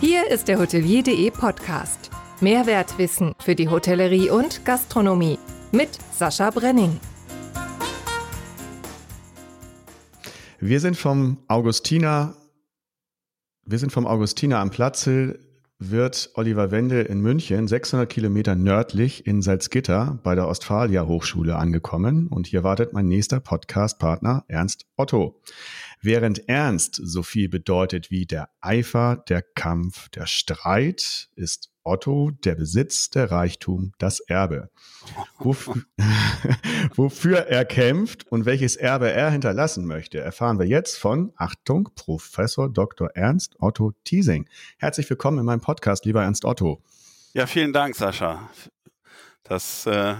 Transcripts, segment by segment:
Hier ist der Hotelier.de Podcast. Mehrwertwissen für die Hotellerie und Gastronomie mit Sascha Brenning. Wir sind vom Augustiner, wir sind vom Augustiner am Platzl wird Oliver Wendel in München, 600 Kilometer nördlich in Salzgitter bei der Ostfalia Hochschule angekommen. Und hier wartet mein nächster Podcast-Partner Ernst Otto. Während Ernst so viel bedeutet wie der Eifer, der Kampf, der Streit, ist Otto der Besitz, der Reichtum, das Erbe. Wofür, wofür er kämpft und welches Erbe er hinterlassen möchte, erfahren wir jetzt von, Achtung, Professor Dr. Ernst Otto Thiesing. Herzlich willkommen in meinem Podcast, lieber Ernst Otto. Ja, vielen Dank, Sascha. Das äh,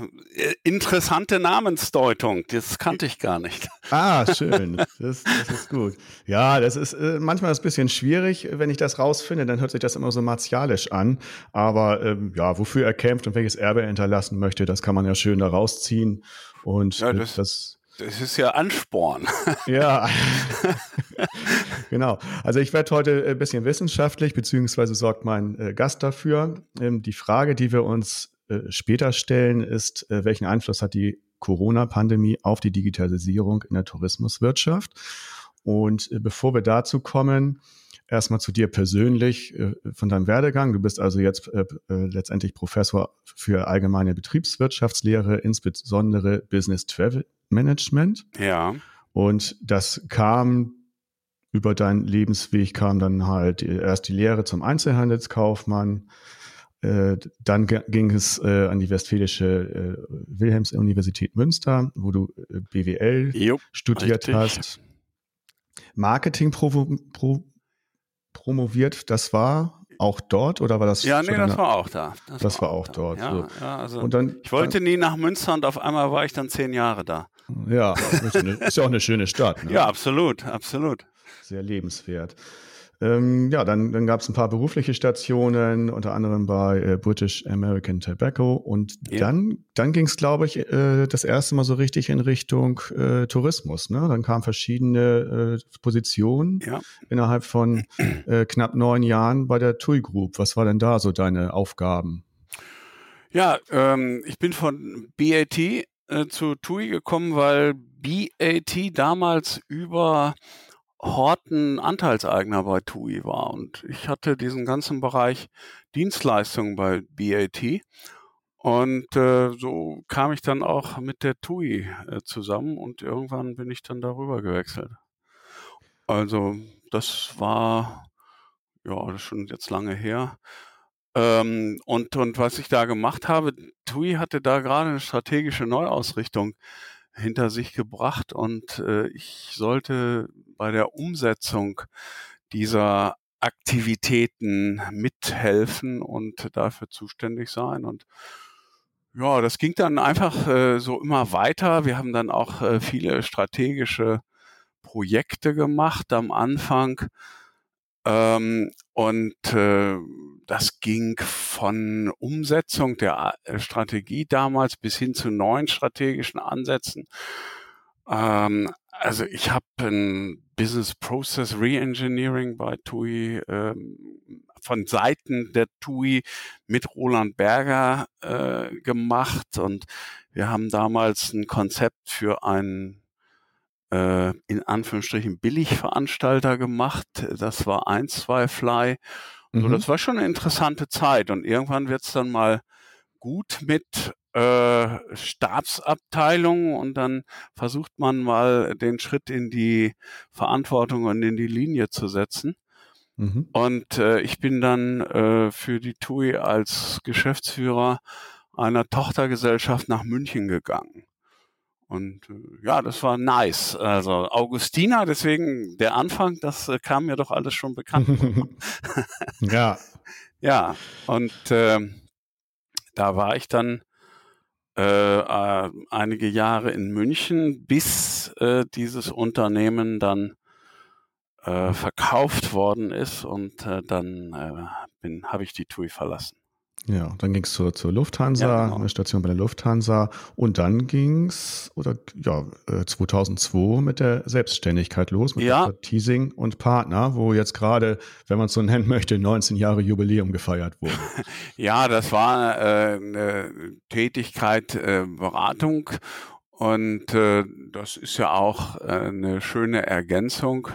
interessante Namensdeutung, das kannte ich gar nicht. Ah, schön. Das, das ist gut. Ja, das ist äh, manchmal ein bisschen schwierig, wenn ich das rausfinde, dann hört sich das immer so martialisch an. Aber ähm, ja, wofür er kämpft und welches Erbe er hinterlassen möchte, das kann man ja schön da rausziehen. Und ja, das, das das ist ja Ansporn. Ja, genau. Also ich werde heute ein bisschen wissenschaftlich, beziehungsweise sorgt mein äh, Gast dafür. Ähm, die Frage, die wir uns äh, später stellen, ist, äh, welchen Einfluss hat die Corona-Pandemie auf die Digitalisierung in der Tourismuswirtschaft? Und äh, bevor wir dazu kommen, erstmal zu dir persönlich von deinem Werdegang. Du bist also jetzt letztendlich Professor für allgemeine Betriebswirtschaftslehre, insbesondere Business Travel Management. Ja. Und das kam über deinen Lebensweg kam dann halt erst die Lehre zum Einzelhandelskaufmann, äh, dann ging es äh, an die Westfälische äh, Wilhelms-Universität Münster, wo du äh, BWL jo, studiert richtig. hast. Marketing pro, pro, promoviert, das war auch dort oder war das? Ja, nee, das war auch da. Das, das war, auch, auch dort. Ja, so. ja, also und dann, ich wollte dann, nie nach Münster und auf einmal war ich dann zehn Jahre da. Ja, ist ja auch eine schöne Stadt. Ne? Ja, absolut, absolut. Sehr lebenswert. Ähm, ja, dann, dann gab es ein paar berufliche Stationen, unter anderem bei äh, British American Tobacco. Und ja. dann, dann ging es, glaube ich, äh, das erste Mal so richtig in Richtung äh, Tourismus. Ne? Dann kamen verschiedene äh, Positionen ja. innerhalb von äh, knapp neun Jahren bei der TUI Group. Was war denn da so deine Aufgaben? Ja, ähm, ich bin von BAT äh, zu TUI gekommen, weil BAT damals über Horten Anteilseigner bei TUI war. Und ich hatte diesen ganzen Bereich Dienstleistungen bei BAT. Und äh, so kam ich dann auch mit der TUI äh, zusammen und irgendwann bin ich dann darüber gewechselt. Also das war ja das ist schon jetzt lange her. Ähm, und, und was ich da gemacht habe, TUI hatte da gerade eine strategische Neuausrichtung hinter sich gebracht und äh, ich sollte bei der Umsetzung dieser Aktivitäten mithelfen und dafür zuständig sein und ja, das ging dann einfach äh, so immer weiter. Wir haben dann auch äh, viele strategische Projekte gemacht am Anfang. Ähm, und äh, das ging von Umsetzung der äh, Strategie damals bis hin zu neuen strategischen Ansätzen. Ähm, also ich habe ein Business Process Reengineering bei TUI ähm, von Seiten der TUI mit Roland Berger äh, gemacht und wir haben damals ein Konzept für einen äh, in Anführungsstrichen Billigveranstalter gemacht. Das war 1, 2 Fly. Mhm. So, das war schon eine interessante Zeit. Und irgendwann wird's dann mal gut mit äh, Stabsabteilungen und dann versucht man mal den Schritt in die Verantwortung und in die Linie zu setzen. Mhm. Und äh, ich bin dann äh, für die TUI als Geschäftsführer einer Tochtergesellschaft nach München gegangen. Und äh, ja, das war nice. Also Augustina, deswegen der Anfang, das äh, kam mir doch alles schon bekannt. ja. Ja, und äh, da war ich dann äh, äh, einige Jahre in München, bis äh, dieses Unternehmen dann äh, verkauft worden ist und äh, dann äh, bin habe ich die TUI verlassen. Ja, dann ging es zur, zur Lufthansa, ja, genau. eine Station bei der Lufthansa und dann ging es, oder ja, 2002 äh, mit der Selbstständigkeit los, mit ja. Teasing und Partner, wo jetzt gerade, wenn man es so nennen möchte, 19 Jahre Jubiläum gefeiert wurde. ja, das war äh, eine Tätigkeit, äh, Beratung und äh, das ist ja auch äh, eine schöne Ergänzung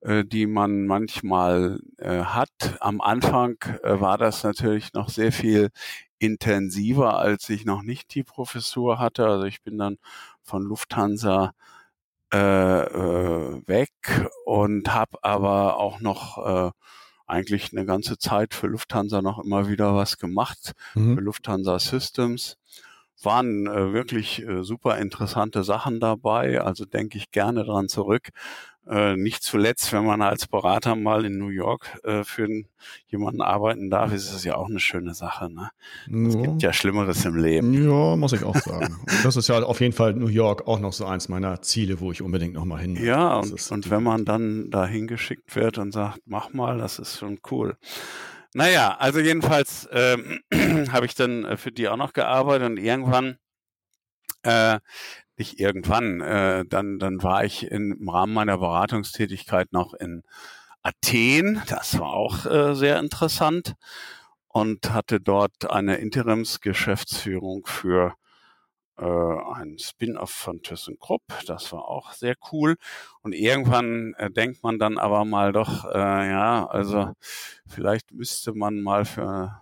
äh, die man manchmal äh, hat. Am Anfang äh, war das natürlich noch sehr viel intensiver, als ich noch nicht die Professur hatte. Also ich bin dann von Lufthansa äh, weg und habe aber auch noch äh, eigentlich eine ganze Zeit für Lufthansa noch immer wieder was gemacht, mhm. für Lufthansa Systems. Waren äh, wirklich äh, super interessante Sachen dabei, also denke ich gerne dran zurück. Äh, nicht zuletzt, wenn man als Berater mal in New York äh, für jemanden arbeiten darf, ist es ja auch eine schöne Sache. Ne? Es ja. gibt ja Schlimmeres im Leben. Ja, muss ich auch sagen. das ist ja auf jeden Fall New York auch noch so eins meiner Ziele, wo ich unbedingt noch mal hin. Will. Ja, und, und wenn man dann da hingeschickt wird und sagt, mach mal, das ist schon cool. Naja, also jedenfalls ähm, habe ich dann äh, für die auch noch gearbeitet und irgendwann äh, nicht irgendwann, äh, dann, dann war ich im Rahmen meiner Beratungstätigkeit noch in Athen. Das war auch äh, sehr interessant und hatte dort eine Interimsgeschäftsführung für äh, ein Spin-off von ThyssenKrupp. Das war auch sehr cool. Und irgendwann äh, denkt man dann aber mal doch, äh, ja, also vielleicht müsste man mal für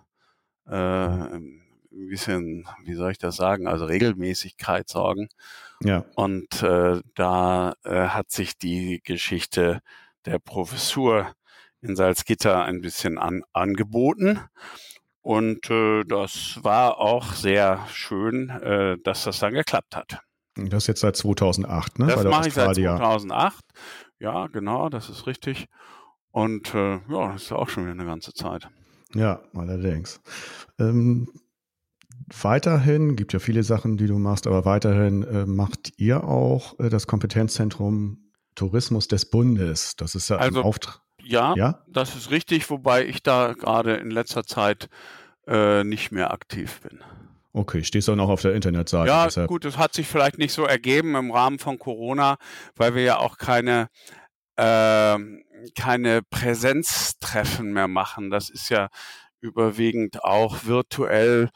äh, ein bisschen, wie soll ich das sagen, also Regelmäßigkeit sorgen. Ja. Und äh, da äh, hat sich die Geschichte der Professur in Salzgitter ein bisschen an, angeboten. Und äh, das war auch sehr schön, äh, dass das dann geklappt hat. Das ist jetzt seit 2008, ne? Das mache ich seit 2008. Ja, genau, das ist richtig. Und äh, ja, das ist auch schon wieder eine ganze Zeit. Ja, allerdings. Ähm, weiterhin, gibt ja viele Sachen, die du machst, aber weiterhin äh, macht ihr auch äh, das Kompetenzzentrum Tourismus des Bundes. Das ist ja also, ein Auftrag. Ja, ja, das ist richtig, wobei ich da gerade in letzter Zeit äh, nicht mehr aktiv bin. Okay, stehst du noch auf der Internetseite. Ja, deshalb. gut, es hat sich vielleicht nicht so ergeben im Rahmen von Corona, weil wir ja auch keine äh, keine Präsenztreffen mehr machen. Das ist ja überwiegend auch virtuell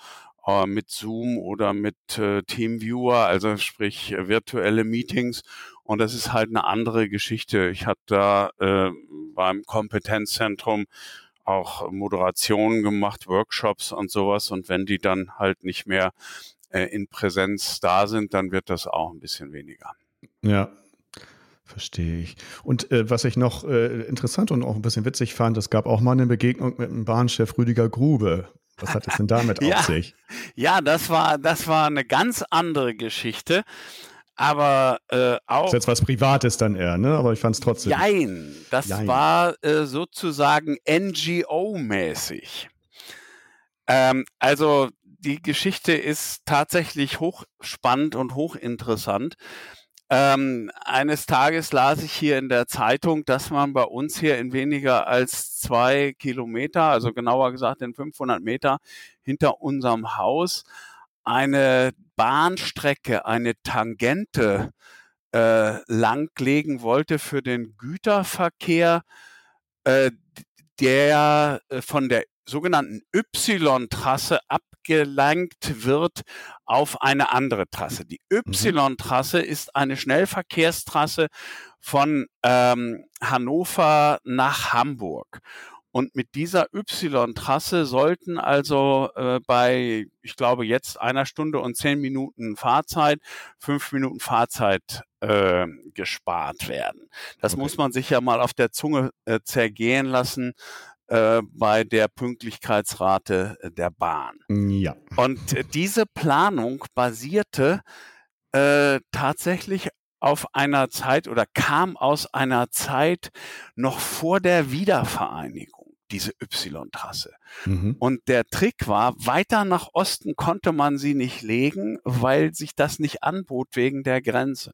äh, mit Zoom oder mit äh, Teamviewer, also sprich äh, virtuelle Meetings. Und das ist halt eine andere Geschichte. Ich hatte da äh, beim Kompetenzzentrum auch Moderationen gemacht, Workshops und sowas. Und wenn die dann halt nicht mehr äh, in Präsenz da sind, dann wird das auch ein bisschen weniger. Ja, Verstehe ich. Und äh, was ich noch äh, interessant und auch ein bisschen witzig fand, es gab auch mal eine Begegnung mit dem Bahnchef Rüdiger Grube. Was hat es denn damit ja, auf sich? Ja, das war, das war eine ganz andere Geschichte. Aber äh, auch. Das ist jetzt was Privates dann eher, ne? Aber ich fand es trotzdem. Nein, das Jein. war äh, sozusagen NGO-mäßig. Ähm, also die Geschichte ist tatsächlich hochspannend und hochinteressant. Ähm, eines Tages las ich hier in der Zeitung, dass man bei uns hier in weniger als zwei Kilometer, also genauer gesagt in 500 Meter hinter unserem Haus, eine Bahnstrecke, eine Tangente äh, langlegen wollte für den Güterverkehr, äh, der äh, von der sogenannten Y-Trasse abgelenkt wird auf eine andere Trasse. Die mhm. Y-Trasse ist eine Schnellverkehrstrasse von ähm, Hannover nach Hamburg. Und mit dieser Y-Trasse sollten also äh, bei, ich glaube, jetzt einer Stunde und zehn Minuten Fahrzeit, fünf Minuten Fahrzeit äh, gespart werden. Das okay. muss man sich ja mal auf der Zunge äh, zergehen lassen äh, bei der Pünktlichkeitsrate äh, der Bahn. Ja. Und äh, diese Planung basierte äh, tatsächlich auf einer Zeit oder kam aus einer Zeit noch vor der Wiedervereinigung diese Y-Trasse. Mhm. Und der Trick war, weiter nach Osten konnte man sie nicht legen, weil sich das nicht anbot wegen der Grenze.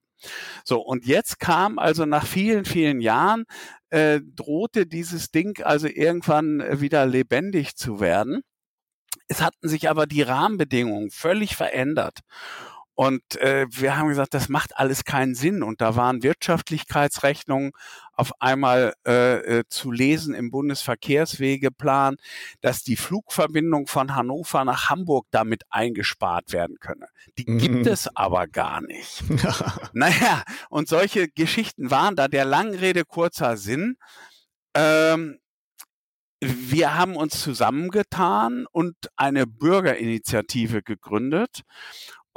So, und jetzt kam also nach vielen, vielen Jahren, äh, drohte dieses Ding also irgendwann wieder lebendig zu werden Es hatten sich aber die Rahmenbedingungen völlig verändert. Und äh, wir haben gesagt, das macht alles keinen Sinn. Und da waren Wirtschaftlichkeitsrechnungen auf einmal äh, äh, zu lesen im Bundesverkehrswegeplan, dass die Flugverbindung von Hannover nach Hamburg damit eingespart werden könne. Die gibt mhm. es aber gar nicht. naja, und solche Geschichten waren da. Der Langrede kurzer Sinn. Ähm, wir haben uns zusammengetan und eine Bürgerinitiative gegründet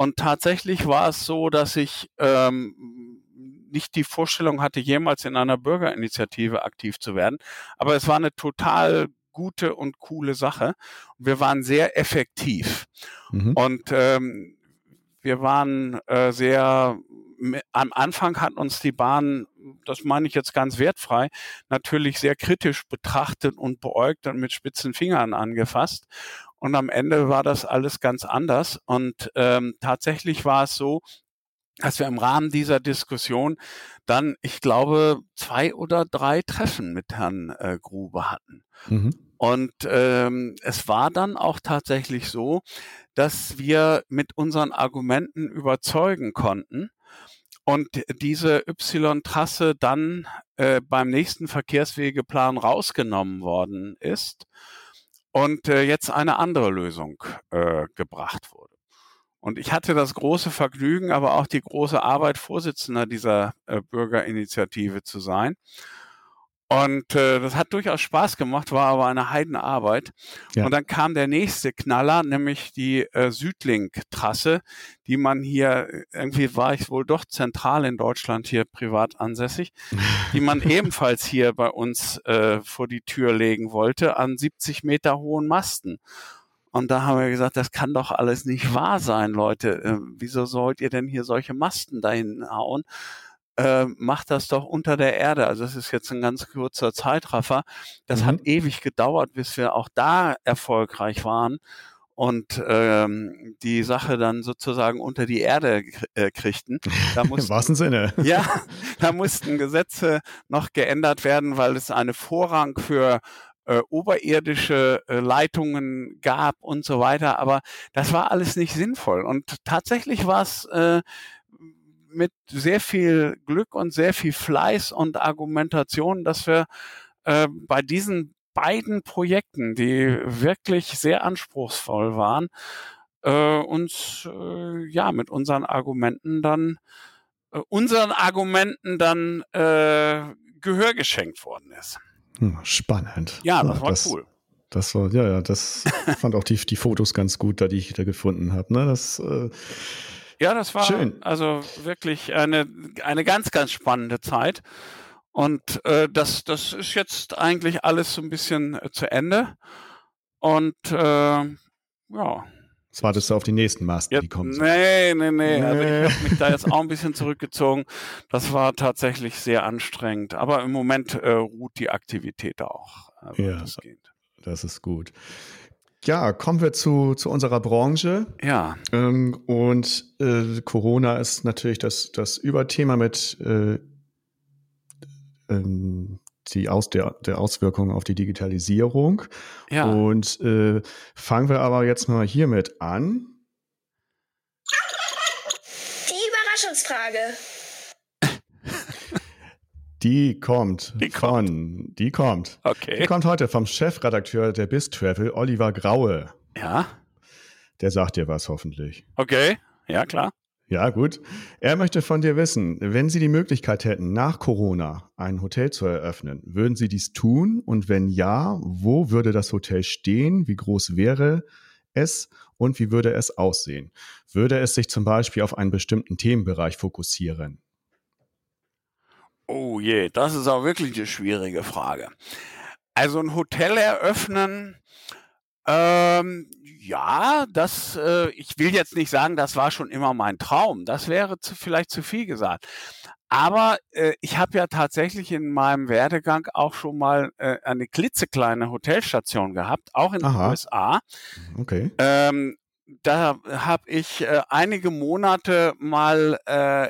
und tatsächlich war es so, dass ich ähm, nicht die Vorstellung hatte, jemals in einer Bürgerinitiative aktiv zu werden. Aber es war eine total gute und coole Sache. Wir waren sehr effektiv. Mhm. Und ähm, wir waren äh, sehr, am Anfang hat uns die Bahn, das meine ich jetzt ganz wertfrei, natürlich sehr kritisch betrachtet und beäugt und mit spitzen Fingern angefasst. Und am Ende war das alles ganz anders. Und ähm, tatsächlich war es so, dass wir im Rahmen dieser Diskussion dann, ich glaube, zwei oder drei Treffen mit Herrn äh, Grube hatten. Mhm. Und ähm, es war dann auch tatsächlich so, dass wir mit unseren Argumenten überzeugen konnten und diese Y-Trasse dann äh, beim nächsten Verkehrswegeplan rausgenommen worden ist und äh, jetzt eine andere Lösung äh, gebracht wurde. Und ich hatte das große Vergnügen, aber auch die große Arbeit, Vorsitzender dieser äh, Bürgerinitiative zu sein. Und äh, das hat durchaus Spaß gemacht, war aber eine Heidenarbeit. Ja. Und dann kam der nächste Knaller, nämlich die äh, Südlink-Trasse, die man hier, äh, irgendwie war ich wohl doch zentral in Deutschland hier privat ansässig, die man ebenfalls hier bei uns äh, vor die Tür legen wollte, an 70 Meter hohen Masten. Und da haben wir gesagt, das kann doch alles nicht wahr sein, Leute. Äh, wieso sollt ihr denn hier solche Masten dahin hauen? Äh, macht das doch unter der Erde. Also das ist jetzt ein ganz kurzer Zeitraffer. Das mhm. hat ewig gedauert, bis wir auch da erfolgreich waren und ähm, die Sache dann sozusagen unter die Erde äh, kriegten. Da mussten, Im wahrsten Sinne. Ja, da mussten Gesetze noch geändert werden, weil es eine Vorrang für äh, oberirdische äh, Leitungen gab und so weiter. Aber das war alles nicht sinnvoll. Und tatsächlich war es äh, mit sehr viel Glück und sehr viel Fleiß und Argumentation, dass wir äh, bei diesen beiden Projekten, die wirklich sehr anspruchsvoll waren, äh, uns äh, ja mit unseren Argumenten dann äh, unseren Argumenten dann äh, Gehör geschenkt worden ist. Hm, spannend. Ja, das war das, cool. Das war, ja, ja, das fand auch die, die Fotos ganz gut, da die ich da gefunden habe. Ne? Das äh, ja, das war Schön. also wirklich eine, eine ganz, ganz spannende Zeit. Und äh, das, das ist jetzt eigentlich alles so ein bisschen äh, zu Ende. Und äh, ja. Jetzt wartest du auf die nächsten Masten, die kommen. Nee, nee, nee. Also ich habe mich da jetzt auch ein bisschen zurückgezogen. Das war tatsächlich sehr anstrengend. Aber im Moment äh, ruht die Aktivität auch. Also ja, das, das ist gut. Ja, kommen wir zu, zu unserer Branche. Ja. Ähm, und äh, Corona ist natürlich das, das Überthema mit äh, ähm, die Aus, der, der Auswirkungen auf die Digitalisierung. Ja. Und äh, fangen wir aber jetzt mal hiermit an. Die Überraschungsfrage. Die kommt die von, kommt. die kommt. Okay. Die kommt heute vom Chefredakteur der Biz Travel, Oliver Graue. Ja. Der sagt dir was hoffentlich. Okay, ja klar. Ja, gut. Er möchte von dir wissen, wenn Sie die Möglichkeit hätten, nach Corona ein Hotel zu eröffnen, würden Sie dies tun? Und wenn ja, wo würde das Hotel stehen? Wie groß wäre es? Und wie würde es aussehen? Würde es sich zum Beispiel auf einen bestimmten Themenbereich fokussieren? Oh je, das ist auch wirklich eine schwierige Frage. Also ein Hotel eröffnen, ähm, ja, das, äh, ich will jetzt nicht sagen, das war schon immer mein Traum. Das wäre zu, vielleicht zu viel gesagt. Aber äh, ich habe ja tatsächlich in meinem Werdegang auch schon mal äh, eine klitzekleine Hotelstation gehabt, auch in Aha. den USA. Okay. Ähm, da habe ich äh, einige Monate mal äh,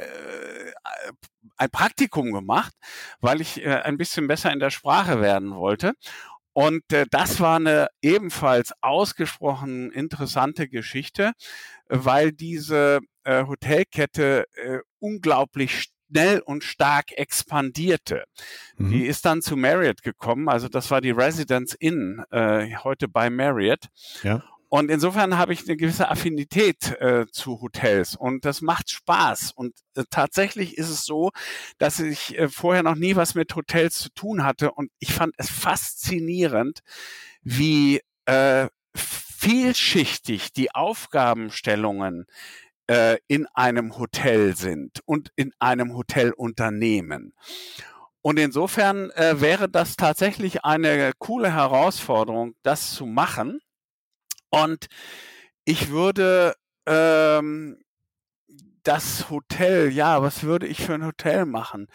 ein Praktikum gemacht, weil ich äh, ein bisschen besser in der Sprache werden wollte. Und äh, das war eine ebenfalls ausgesprochen interessante Geschichte, weil diese äh, Hotelkette äh, unglaublich schnell und stark expandierte. Mhm. Die ist dann zu Marriott gekommen, also das war die Residence Inn, äh, heute bei Marriott. Ja. Und insofern habe ich eine gewisse Affinität äh, zu Hotels und das macht Spaß. Und äh, tatsächlich ist es so, dass ich äh, vorher noch nie was mit Hotels zu tun hatte und ich fand es faszinierend, wie äh, vielschichtig die Aufgabenstellungen äh, in einem Hotel sind und in einem Hotelunternehmen. Und insofern äh, wäre das tatsächlich eine coole Herausforderung, das zu machen und ich würde ähm, das Hotel, ja, was würde ich für ein Hotel machen?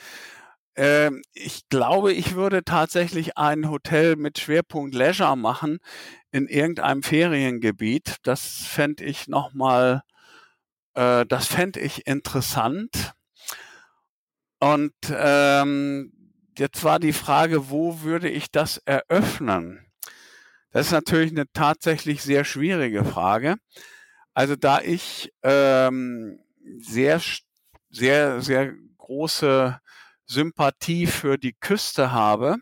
Ähm, ich glaube, ich würde tatsächlich ein Hotel mit Schwerpunkt Leisure machen in irgendeinem Feriengebiet. Das fände ich nochmal, äh, das fände ich interessant. Und ähm, jetzt war die Frage, wo würde ich das eröffnen? Das ist natürlich eine tatsächlich sehr schwierige Frage. Also da ich ähm, sehr, sehr, sehr große Sympathie für die Küste habe,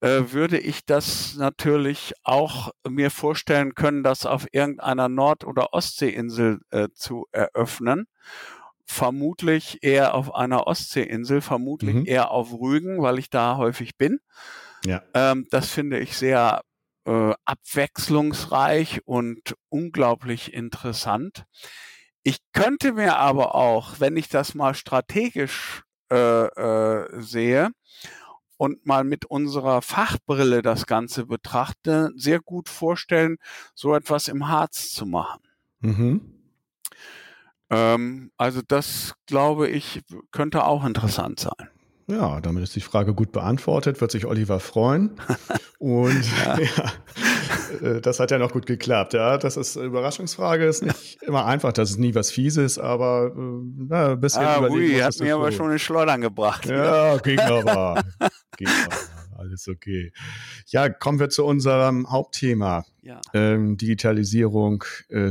äh, würde ich das natürlich auch mir vorstellen können, das auf irgendeiner Nord- oder Ostseeinsel äh, zu eröffnen. Vermutlich eher auf einer Ostseeinsel, vermutlich mhm. eher auf Rügen, weil ich da häufig bin. Ja. Ähm, das finde ich sehr äh, abwechslungsreich und unglaublich interessant. Ich könnte mir aber auch, wenn ich das mal strategisch äh, äh, sehe und mal mit unserer Fachbrille das Ganze betrachte, sehr gut vorstellen, so etwas im Harz zu machen. Mhm. Ähm, also das, glaube ich, könnte auch interessant sein. Ja, damit ist die Frage gut beantwortet, wird sich Oliver freuen. Und ja. ja. Äh, das hat ja noch gut geklappt. Ja, das ist eine Überraschungsfrage, ist nicht immer einfach, das ist nie was Fieses, aber äh, na, ein bisschen ah, überlegen. Ui, hat mir aber schon in Schleudern gebracht. Ja, ging aber. ging aber. Alles okay. Ja, kommen wir zu unserem Hauptthema. Ja. Ähm, Digitalisierung, äh,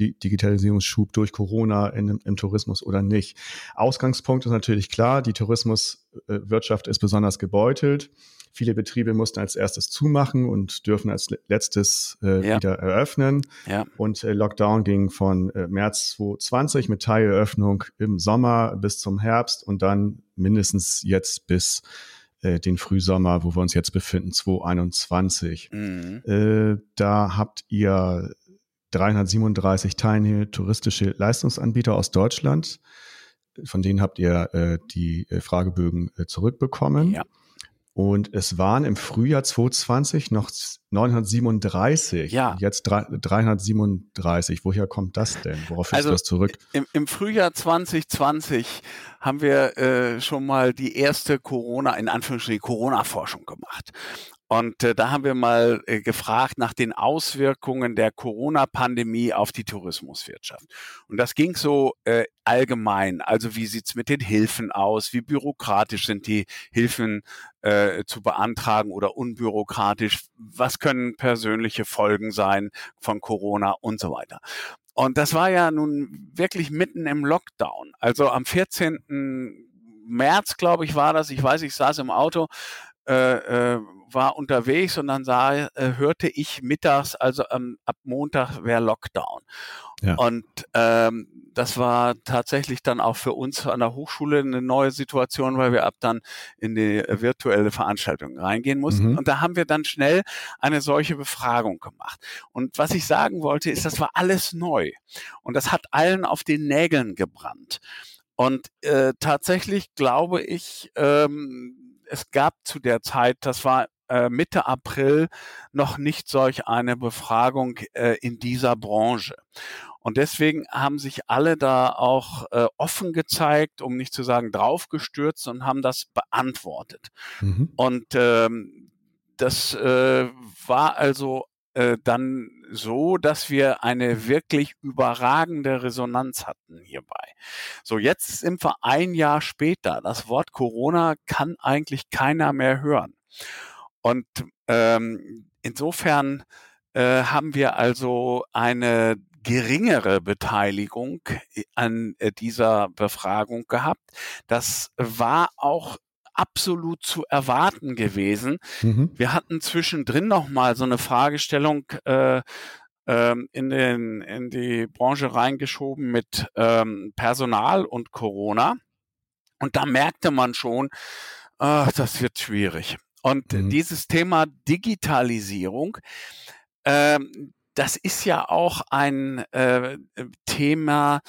Digitalisierungsschub durch Corona in, im Tourismus oder nicht. Ausgangspunkt ist natürlich klar, die Tourismuswirtschaft ist besonders gebeutelt. Viele Betriebe mussten als erstes zumachen und dürfen als letztes äh, ja. wieder eröffnen. Ja. Und äh, Lockdown ging von äh, März 2020 mit Teileröffnung im Sommer bis zum Herbst und dann mindestens jetzt bis äh, den Frühsommer, wo wir uns jetzt befinden, 2021. Mhm. Äh, da habt ihr 337 teilnehmende touristische Leistungsanbieter aus Deutschland. Von denen habt ihr äh, die äh, Fragebögen äh, zurückbekommen. Ja. Und es waren im Frühjahr 2020 noch 937. Ja. Jetzt 337. Woher kommt das denn? Worauf also, du das zurück? Im, Im, Frühjahr 2020 haben wir äh, schon mal die erste Corona, in Anführungsstrichen Corona-Forschung gemacht. Und äh, da haben wir mal äh, gefragt nach den Auswirkungen der Corona-Pandemie auf die Tourismuswirtschaft. Und das ging so äh, allgemein. Also wie sieht's mit den Hilfen aus? Wie bürokratisch sind die Hilfen äh, zu beantragen oder unbürokratisch? Was können persönliche Folgen sein von Corona und so weiter? Und das war ja nun wirklich mitten im Lockdown. Also am 14. März, glaube ich, war das. Ich weiß, ich saß im Auto. Äh, äh, war unterwegs und dann sah, äh, hörte ich mittags, also ähm, ab Montag wäre Lockdown. Ja. Und ähm, das war tatsächlich dann auch für uns an der Hochschule eine neue Situation, weil wir ab dann in die virtuelle Veranstaltung reingehen mussten. Mhm. Und da haben wir dann schnell eine solche Befragung gemacht. Und was ich sagen wollte, ist, das war alles neu. Und das hat allen auf den Nägeln gebrannt. Und äh, tatsächlich glaube ich, ähm, es gab zu der Zeit, das war äh, Mitte April noch nicht solch eine Befragung äh, in dieser Branche. Und deswegen haben sich alle da auch äh, offen gezeigt, um nicht zu sagen draufgestürzt und haben das beantwortet. Mhm. Und ähm, das äh, war also äh, dann so, dass wir eine wirklich überragende Resonanz hatten hierbei. So, jetzt sind wir ein Jahr später. Das Wort Corona kann eigentlich keiner mehr hören. Und ähm, insofern äh, haben wir also eine geringere Beteiligung an äh, dieser Befragung gehabt. Das war auch absolut zu erwarten gewesen. Mhm. Wir hatten zwischendrin noch mal so eine Fragestellung äh, ähm, in, den, in die Branche reingeschoben mit ähm, Personal und Corona. Und da merkte man schon, ach, das wird schwierig. Und mhm. dieses Thema Digitalisierung, ähm, das ist ja auch ein äh, Thema,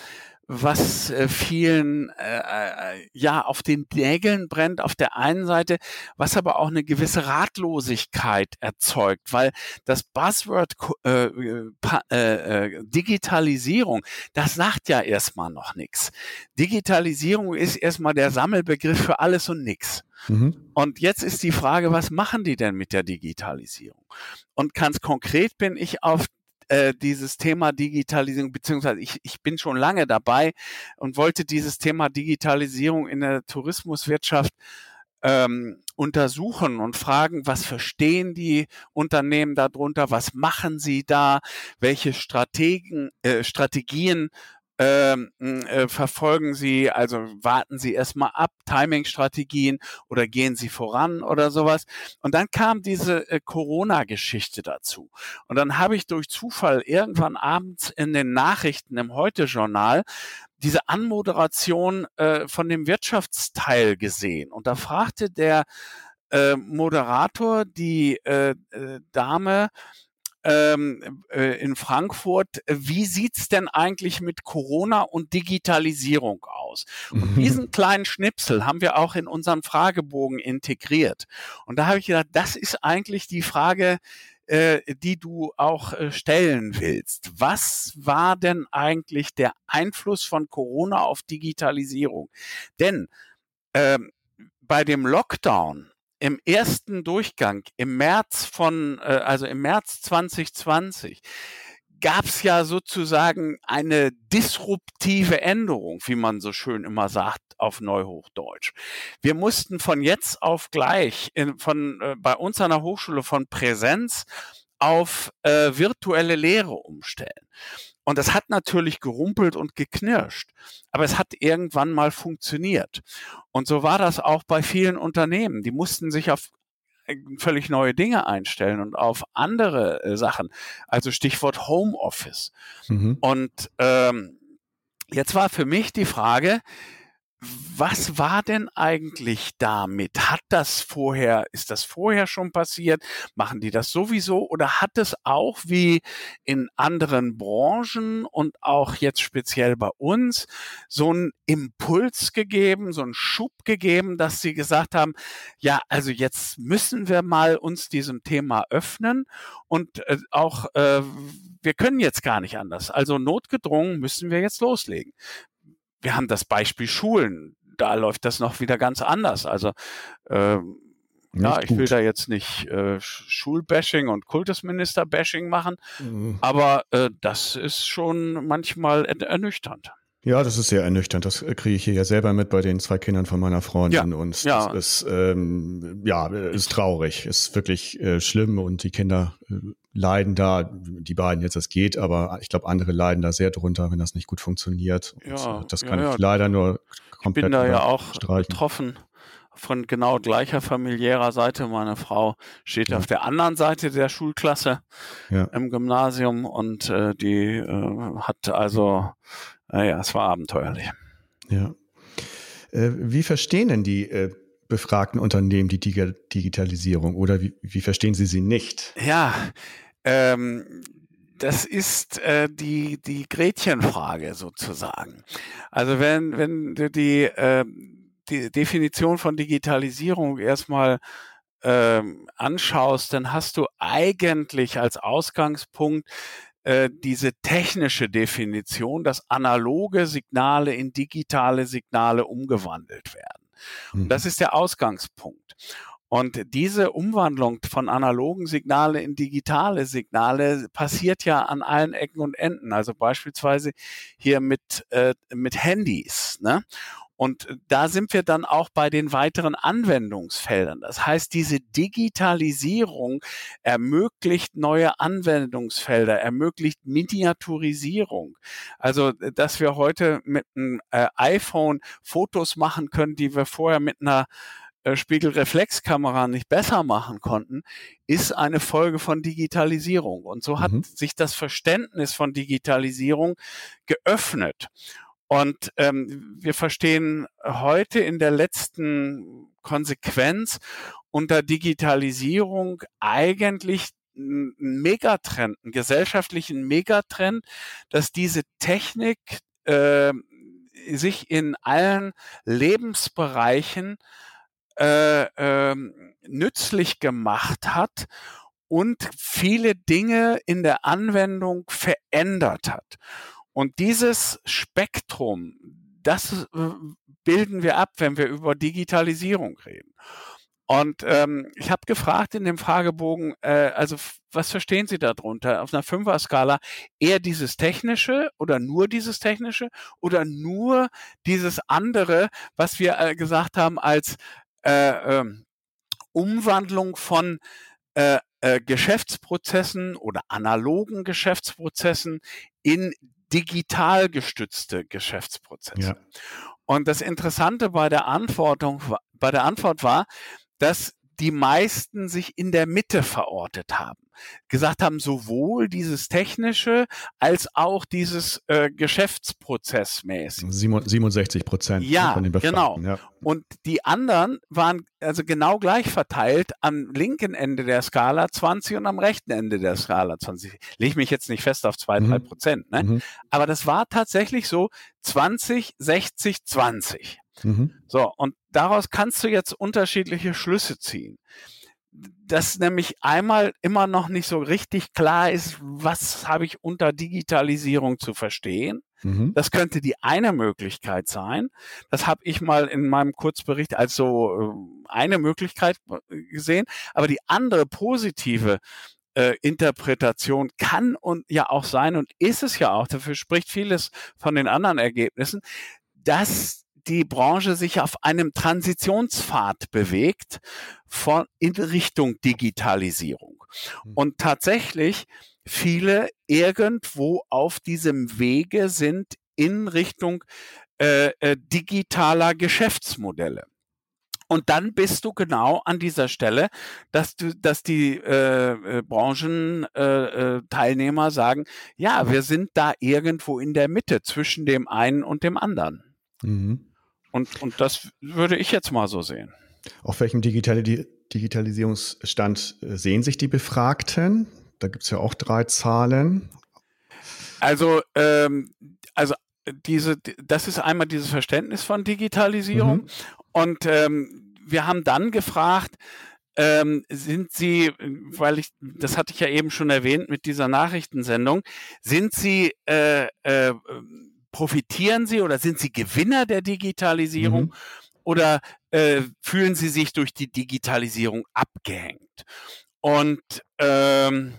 was äh, vielen äh, äh, ja auf den Nägeln brennt auf der einen Seite, was aber auch eine gewisse Ratlosigkeit erzeugt, weil das Buzzword äh, äh, äh, Digitalisierung, das sagt ja erstmal noch nichts. Digitalisierung ist erstmal der Sammelbegriff für alles und nichts. Mhm. Und jetzt ist die Frage, was machen die denn mit der Digitalisierung? Und ganz konkret bin ich auf äh, dieses Thema Digitalisierung, beziehungsweise ich, ich bin schon lange dabei und wollte dieses Thema Digitalisierung in der Tourismuswirtschaft ähm, untersuchen und fragen, was verstehen die Unternehmen darunter, was machen sie da, welche Strategen, äh, Strategien ähm, äh, verfolgen Sie, also warten Sie erstmal ab, Timing-Strategien oder gehen Sie voran oder sowas. Und dann kam diese äh, Corona-Geschichte dazu. Und dann habe ich durch Zufall irgendwann abends in den Nachrichten im Heute-Journal diese Anmoderation äh, von dem Wirtschaftsteil gesehen. Und da fragte der äh, Moderator die äh, äh, Dame, ähm, äh, in Frankfurt. Wie sieht's denn eigentlich mit Corona und Digitalisierung aus? Und diesen kleinen Schnipsel haben wir auch in unseren Fragebogen integriert. Und da habe ich gedacht, das ist eigentlich die Frage, äh, die du auch äh, stellen willst. Was war denn eigentlich der Einfluss von Corona auf Digitalisierung? Denn ähm, bei dem Lockdown im ersten Durchgang im März von, äh, also im März 2020 gab es ja sozusagen eine disruptive Änderung, wie man so schön immer sagt auf Neuhochdeutsch. Wir mussten von jetzt auf gleich in, von äh, bei uns an der Hochschule von Präsenz auf äh, virtuelle Lehre umstellen. Und das hat natürlich gerumpelt und geknirscht, aber es hat irgendwann mal funktioniert. Und so war das auch bei vielen Unternehmen. Die mussten sich auf äh, völlig neue Dinge einstellen und auf andere äh, Sachen. Also Stichwort Homeoffice. Mhm. Und ähm, jetzt war für mich die Frage, was war denn eigentlich damit? Hat das vorher, ist das vorher schon passiert? Machen die das sowieso? Oder hat es auch wie in anderen Branchen und auch jetzt speziell bei uns so einen Impuls gegeben, so einen Schub gegeben, dass sie gesagt haben, ja, also jetzt müssen wir mal uns diesem Thema öffnen und äh, auch, äh, wir können jetzt gar nicht anders. Also notgedrungen müssen wir jetzt loslegen wir haben das Beispiel Schulen. Da läuft das noch wieder ganz anders. Also äh, ja, ich gut. will da jetzt nicht äh, Schulbashing und Kultusminister-Bashing machen, mhm. aber äh, das ist schon manchmal ernüchternd. Ja, das ist sehr ernüchternd. Das kriege ich hier ja selber mit bei den zwei Kindern von meiner Freundin. Ja, und ja. das ist, ähm, ja, ist traurig. Ist wirklich äh, schlimm und die Kinder äh, leiden da, die beiden jetzt, das geht, aber ich glaube, andere leiden da sehr drunter, wenn das nicht gut funktioniert. Und ja, das kann ja, ich leider nur komplett Ich bin da ja auch streichen. betroffen von genau gleicher familiärer Seite. Meine Frau steht ja. auf der anderen Seite der Schulklasse ja. im Gymnasium und äh, die äh, hat also naja, es war abenteuerlich. Ja. Äh, wie verstehen denn die äh, befragten Unternehmen die Digitalisierung oder wie, wie verstehen sie sie nicht? Ja, ähm, das ist äh, die, die Gretchenfrage sozusagen. Also wenn, wenn du die, äh, die Definition von Digitalisierung erstmal ähm, anschaust, dann hast du eigentlich als Ausgangspunkt äh, diese technische Definition, dass analoge Signale in digitale Signale umgewandelt werden. Mhm. Und das ist der Ausgangspunkt. Und diese Umwandlung von analogen Signale in digitale Signale passiert ja an allen Ecken und Enden. Also beispielsweise hier mit, äh, mit Handys. Ne? Und da sind wir dann auch bei den weiteren Anwendungsfeldern. Das heißt, diese Digitalisierung ermöglicht neue Anwendungsfelder, ermöglicht Miniaturisierung. Also, dass wir heute mit einem äh, iPhone Fotos machen können, die wir vorher mit einer Spiegelreflexkamera nicht besser machen konnten, ist eine Folge von Digitalisierung. Und so hat mhm. sich das Verständnis von Digitalisierung geöffnet. Und ähm, wir verstehen heute in der letzten Konsequenz unter Digitalisierung eigentlich einen Megatrend, einen gesellschaftlichen Megatrend, dass diese Technik äh, sich in allen Lebensbereichen äh, äh, nützlich gemacht hat und viele Dinge in der Anwendung verändert hat. Und dieses Spektrum, das äh, bilden wir ab, wenn wir über Digitalisierung reden. Und ähm, ich habe gefragt in dem Fragebogen, äh, also was verstehen Sie darunter auf einer Fünfer-Skala? Eher dieses Technische oder nur dieses Technische oder nur dieses andere, was wir äh, gesagt haben als äh, ähm, Umwandlung von äh, äh, Geschäftsprozessen oder analogen Geschäftsprozessen in digital gestützte Geschäftsprozesse. Ja. Und das Interessante bei der Antwortung, bei der Antwort war, dass die meisten sich in der Mitte verortet haben. Gesagt haben, sowohl dieses technische als auch dieses äh, Geschäftsprozessmäßig. 67 Prozent ja, von den Befragten. Genau. Ja. Und die anderen waren also genau gleich verteilt am linken Ende der Skala 20 und am rechten Ende der Skala 20. Lege mich jetzt nicht fest auf zwei, drei mhm. Prozent. Ne? Mhm. Aber das war tatsächlich so 20, 60, 20. Mhm. So, und daraus kannst du jetzt unterschiedliche Schlüsse ziehen. Dass nämlich einmal immer noch nicht so richtig klar ist, was habe ich unter Digitalisierung zu verstehen. Mhm. Das könnte die eine Möglichkeit sein. Das habe ich mal in meinem Kurzbericht als so äh, eine Möglichkeit äh, gesehen. Aber die andere positive äh, Interpretation kann und ja auch sein und ist es ja auch, dafür spricht vieles von den anderen Ergebnissen, dass die Branche sich auf einem Transitionspfad bewegt von in Richtung Digitalisierung. Hm. Und tatsächlich viele irgendwo auf diesem Wege sind in Richtung äh, äh, digitaler Geschäftsmodelle. Und dann bist du genau an dieser Stelle, dass du, dass die äh, äh, Branchenteilnehmer äh, äh sagen, ja, wir sind da irgendwo in der Mitte zwischen dem einen und dem anderen. Mhm. Und, und das würde ich jetzt mal so sehen. Auf welchem Digitali Digitalisierungsstand äh, sehen sich die Befragten? Da gibt es ja auch drei Zahlen. Also, ähm, also diese, das ist einmal dieses Verständnis von Digitalisierung. Mhm. Und ähm, wir haben dann gefragt, ähm, sind Sie, weil ich, das hatte ich ja eben schon erwähnt mit dieser Nachrichtensendung, sind Sie äh, äh, profitieren Sie oder sind Sie Gewinner der Digitalisierung mhm. oder äh, fühlen Sie sich durch die Digitalisierung abgehängt? Und ähm,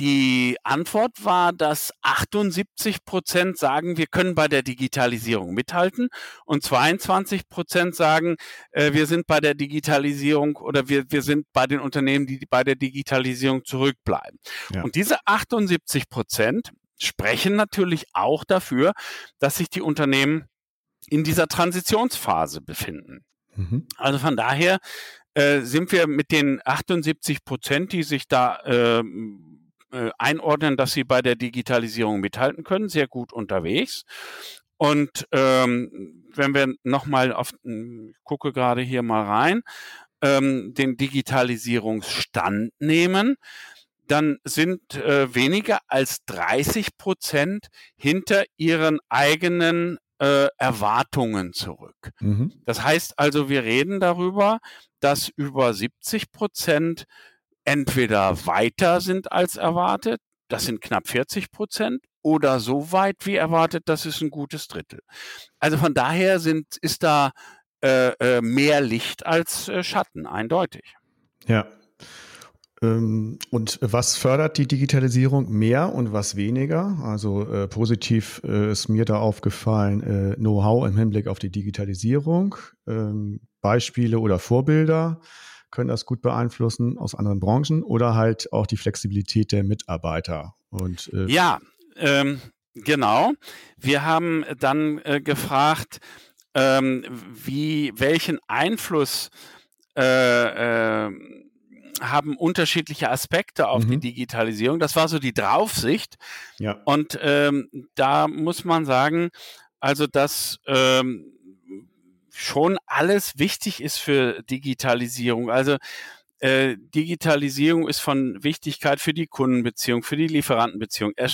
die Antwort war, dass 78 Prozent sagen, wir können bei der Digitalisierung mithalten und 22 Prozent sagen, äh, wir sind bei der Digitalisierung oder wir, wir sind bei den Unternehmen, die bei der Digitalisierung zurückbleiben. Ja. Und diese 78 Prozent sprechen natürlich auch dafür, dass sich die Unternehmen in dieser Transitionsphase befinden. Mhm. Also von daher äh, sind wir mit den 78 Prozent, die sich da ähm, äh, einordnen, dass sie bei der Digitalisierung mithalten können, sehr gut unterwegs. Und ähm, wenn wir nochmal auf, ich gucke gerade hier mal rein, ähm, den Digitalisierungsstand nehmen, dann sind äh, weniger als 30 Prozent hinter ihren eigenen äh, Erwartungen zurück. Mhm. Das heißt also, wir reden darüber, dass über 70 Prozent entweder weiter sind als erwartet, das sind knapp 40 Prozent, oder so weit wie erwartet, das ist ein gutes Drittel. Also von daher sind, ist da äh, äh mehr Licht als äh, Schatten, eindeutig. Ja, und was fördert die Digitalisierung mehr und was weniger? Also äh, positiv äh, ist mir da aufgefallen äh, Know-how im Hinblick auf die Digitalisierung, ähm, Beispiele oder Vorbilder können das gut beeinflussen aus anderen Branchen oder halt auch die Flexibilität der Mitarbeiter. Und äh ja, ähm, genau. Wir haben dann äh, gefragt, ähm, wie welchen Einfluss äh, äh, haben unterschiedliche Aspekte auf mhm. die Digitalisierung. Das war so die Draufsicht. Ja. Und ähm, da muss man sagen, also dass ähm, schon alles wichtig ist für Digitalisierung. Also äh, Digitalisierung ist von Wichtigkeit für die Kundenbeziehung, für die Lieferantenbeziehung. Er,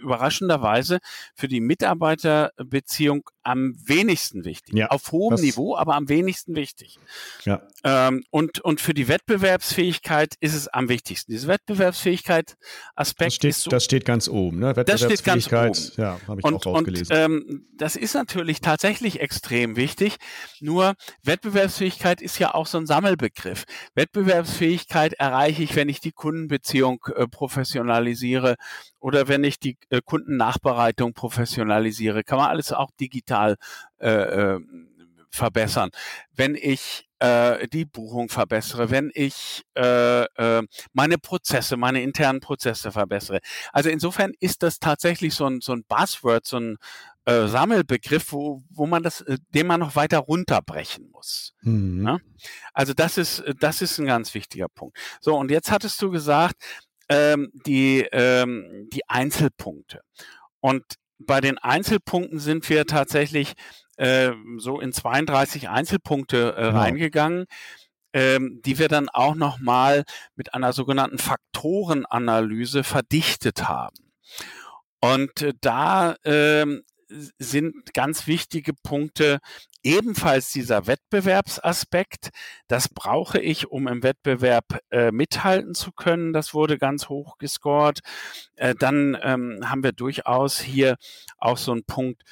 überraschenderweise für die Mitarbeiterbeziehung am wenigsten wichtig. Ja, Auf hohem Niveau, aber am wenigsten wichtig. Ja. Ähm, und, und für die Wettbewerbsfähigkeit ist es am wichtigsten. Diese Wettbewerbsfähigkeit-Aspekt das steht, so, Das steht ganz oben, ne? Das steht ganz oben. Ja, habe ich und, auch rausgelesen. Und, ähm, das ist natürlich tatsächlich extrem wichtig. Nur Wettbewerbsfähigkeit ist ja auch so ein Sammelbegriff. Wettbewerbsfähigkeit erreiche ich, wenn ich die Kundenbeziehung äh, professionalisiere oder wenn ich die äh, Kundennachbereitung professionalisiere. Kann man alles auch digital äh, äh, verbessern. Wenn ich äh, die Buchung verbessere, wenn ich äh, äh, meine Prozesse, meine internen Prozesse verbessere. Also insofern ist das tatsächlich so ein, so ein Buzzword, so ein äh, Sammelbegriff, wo, wo man das, äh, den man noch weiter runterbrechen muss. Mhm. Ja? Also das ist, das ist ein ganz wichtiger Punkt. So, und jetzt hattest du gesagt, ähm, die, ähm, die Einzelpunkte. Und bei den Einzelpunkten sind wir tatsächlich äh, so in 32 Einzelpunkte äh, genau. reingegangen, ähm, die wir dann auch nochmal mit einer sogenannten Faktorenanalyse verdichtet haben. Und äh, da ähm, sind ganz wichtige Punkte ebenfalls dieser Wettbewerbsaspekt. Das brauche ich, um im Wettbewerb äh, mithalten zu können. Das wurde ganz hoch gescored. Äh, dann ähm, haben wir durchaus hier auch so einen Punkt,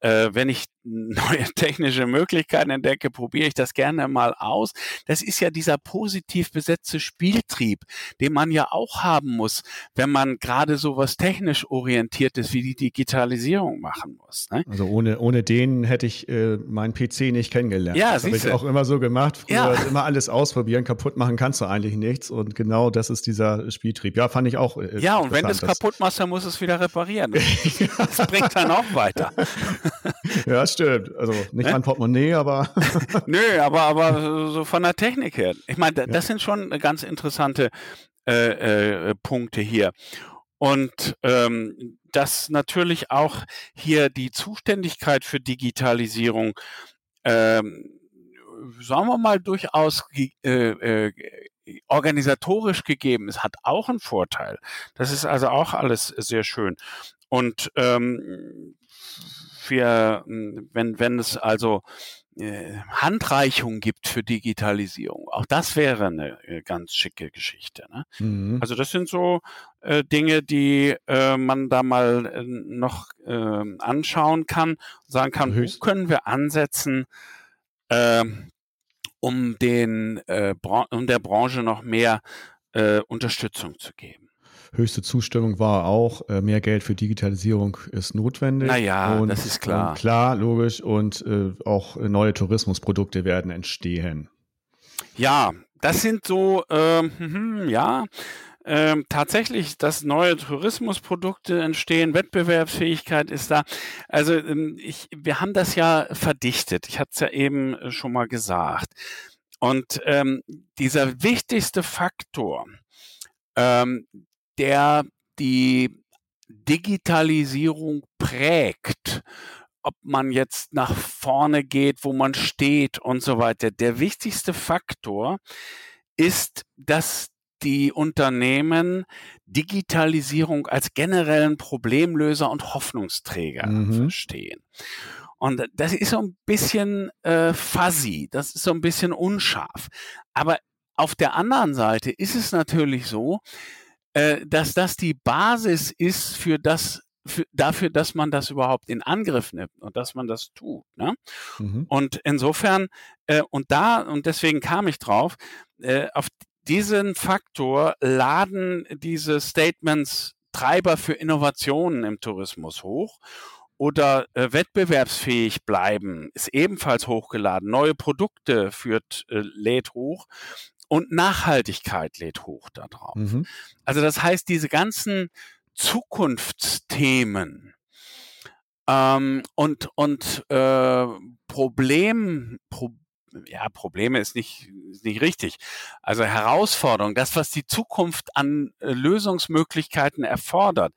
äh, wenn ich neue technische Möglichkeiten entdecke, probiere ich das gerne mal aus. Das ist ja dieser positiv besetzte Spieltrieb, den man ja auch haben muss, wenn man gerade so was technisch orientiertes wie die Digitalisierung machen muss. Ne? Also ohne, ohne den hätte ich äh, meinen PC nicht kennengelernt. Ja, das habe ich auch immer so gemacht. Früher ja. immer alles ausprobieren, kaputt machen kannst du eigentlich nichts. Und genau das ist dieser Spieltrieb. Ja, fand ich auch. Äh, ja, und wenn du es kaputt machst, dann musst du es wieder reparieren. das bringt dann auch weiter. ja, stimmt. Also nicht mein Portemonnaie, aber. Nö, aber, aber so von der Technik her. Ich meine, das ja. sind schon ganz interessante äh, äh, Punkte hier. Und ähm, dass natürlich auch hier die Zuständigkeit für Digitalisierung, ähm, sagen wir mal, durchaus äh, äh, organisatorisch gegeben ist, hat auch einen Vorteil. Das ist also auch alles sehr schön. Und ähm, für, hm, wenn, wenn es also äh, Handreichungen gibt für Digitalisierung. Auch das wäre eine äh, ganz schicke Geschichte. Ne? Mhm. Also das sind so äh, Dinge, die äh, man da mal äh, noch äh, anschauen kann und sagen kann, Höchst. wo können wir ansetzen, äh, um den äh, um der Branche noch mehr Unterstützung zu geben höchste Zustimmung war auch, äh, mehr Geld für Digitalisierung ist notwendig. Naja, und, das ist klar. klar, logisch. Und äh, auch neue Tourismusprodukte werden entstehen. Ja, das sind so, ähm, hm, ja, ähm, tatsächlich, dass neue Tourismusprodukte entstehen, Wettbewerbsfähigkeit ist da. Also ähm, ich, wir haben das ja verdichtet. Ich hatte es ja eben äh, schon mal gesagt. Und ähm, dieser wichtigste Faktor, ähm, der die Digitalisierung prägt, ob man jetzt nach vorne geht, wo man steht und so weiter. Der wichtigste Faktor ist, dass die Unternehmen Digitalisierung als generellen Problemlöser und Hoffnungsträger mhm. verstehen. Und das ist so ein bisschen äh, fuzzy, das ist so ein bisschen unscharf. Aber auf der anderen Seite ist es natürlich so, äh, dass das die Basis ist für das, für, dafür, dass man das überhaupt in Angriff nimmt und dass man das tut. Ne? Mhm. Und insofern, äh, und da, und deswegen kam ich drauf, äh, auf diesen Faktor laden diese Statements Treiber für Innovationen im Tourismus hoch oder äh, wettbewerbsfähig bleiben ist ebenfalls hochgeladen. Neue Produkte führt äh, lädt hoch und Nachhaltigkeit lädt hoch darauf. Mhm. Also das heißt, diese ganzen Zukunftsthemen ähm, und und äh, Problem, Pro, ja, Probleme ist nicht, ist nicht richtig. Also Herausforderung, das, was die Zukunft an äh, Lösungsmöglichkeiten erfordert,